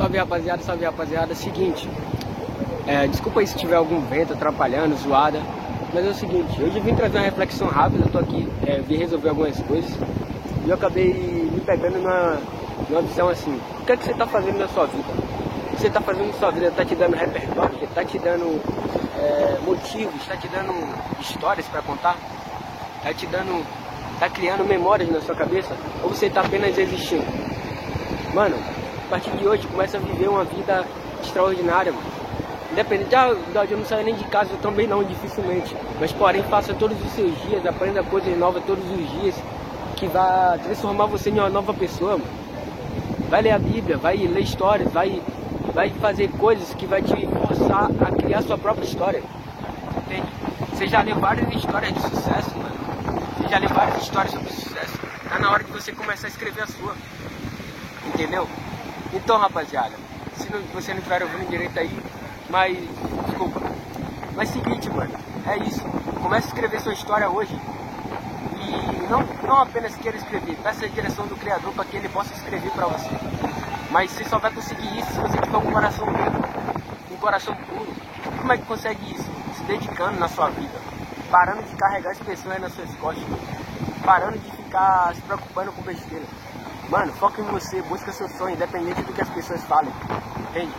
Salve rapaziada, salve rapaziada. Seguinte, é, desculpa aí se tiver algum vento atrapalhando, zoada. Mas é o seguinte, hoje eu vim trazer uma reflexão rápida, eu tô aqui, é, vim resolver algumas coisas. E eu acabei me pegando numa, numa visão assim, o que é que você tá fazendo na sua vida? O que você tá fazendo na sua vida tá te dando repertório, tá te dando é, motivos, tá te dando histórias para contar? Tá te dando. tá criando memórias na sua cabeça? Ou você tá apenas existindo? Mano, partir de hoje começa a viver uma vida extraordinária, mano. Independente, ah, eu não saio nem de casa, eu também não, dificilmente. Mas porém, faça todos os seus dias, aprenda coisas novas todos os dias, que vai transformar você em uma nova pessoa, mano. Vai ler a Bíblia, vai ler histórias, vai, vai fazer coisas que vai te forçar a criar sua própria história. Entende? Você já leu várias histórias de sucesso, mano. Você já leu várias histórias sobre sucesso. Tá na hora de você começar a escrever a sua. Entendeu? Então, rapaziada, se não, você não estiver ouvindo direito aí, mas. Desculpa. Mas seguinte, mano, é isso. Comece a escrever sua história hoje. E não, não apenas queira escrever, peça a direção do Criador para que ele possa escrever para você. Mas você só vai conseguir isso se você tiver um coração limpo, um coração puro. Como é que consegue isso? Se dedicando na sua vida, parando de carregar as pessoas nas suas costas, parando de ficar se preocupando com besteira. Mano, foca em você, busca seu sonho, independente do que as pessoas falem. Entende?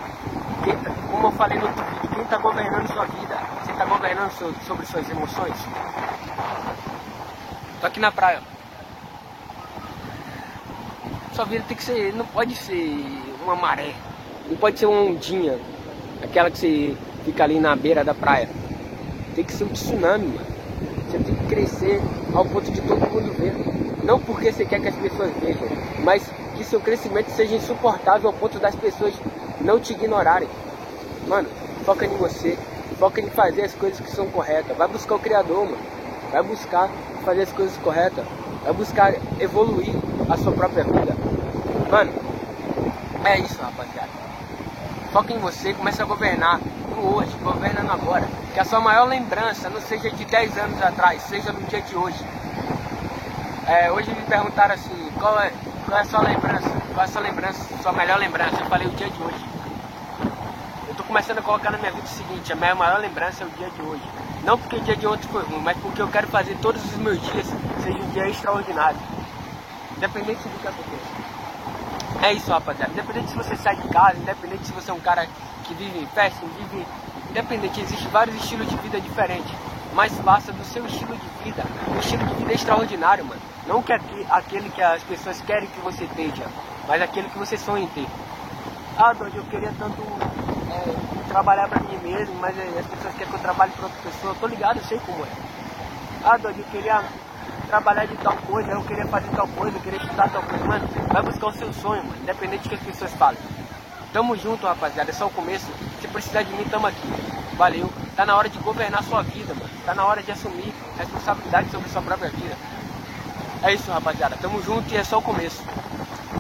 Quem, tá, como eu falei no outro vídeo, quem está governando sua vida? Você está governando seu, sobre suas emoções? Tô aqui na praia. Sua vida tem que ser. Não pode ser uma maré. Não pode ser uma ondinha. Aquela que você fica ali na beira da praia. Tem que ser um tsunami, mano. Você tem que crescer ao ponto de todo mundo ver. Não porque você quer que as pessoas vejam, mas que seu crescimento seja insuportável ao ponto das pessoas não te ignorarem. Mano, foca em você, foca em fazer as coisas que são corretas. Vai buscar o Criador, mano. Vai buscar fazer as coisas corretas. Vai buscar evoluir a sua própria vida. Mano, é isso, rapaziada. Foca em você, começa a governar no hoje, governa no agora. Que a sua maior lembrança não seja de 10 anos atrás, seja no dia de hoje. É, hoje me perguntaram assim, qual é, qual é a sua lembrança? Qual é a sua lembrança, sua melhor lembrança? Eu falei o dia de hoje. Eu tô começando a colocar na minha vida o seguinte, a minha maior lembrança é o dia de hoje. Não porque o dia de ontem foi ruim, mas porque eu quero fazer todos os meus dias sejam um dia extraordinário. Independente do que aconteça. É isso, rapaziada. Independente se você sai de casa, independente se você é um cara que vive em festa, vive. Independente, existe vários estilos de vida diferentes. Mas faça do seu estilo de vida um estilo de vida extraordinário, mano. Não que aquele que as pessoas querem que você esteja, mas aquele que você sonha em ter. Ah, Dodge, eu queria tanto é, trabalhar para mim mesmo, mas é, as pessoas querem que eu trabalhe para outra pessoa. Eu tô ligado, eu sei como é. Ah, Dodge, eu queria trabalhar de tal coisa, eu queria fazer tal coisa, eu queria estudar tal coisa. Mano, vai buscar o seu sonho, mano, independente do que as pessoas falem. Tamo junto, rapaziada, é só o começo. Se precisar de mim, tamo aqui. Valeu. Tá na hora de governar sua vida, mano. Tá na hora de assumir responsabilidade sobre sua própria vida. É isso, rapaziada. Tamo junto e é só o começo.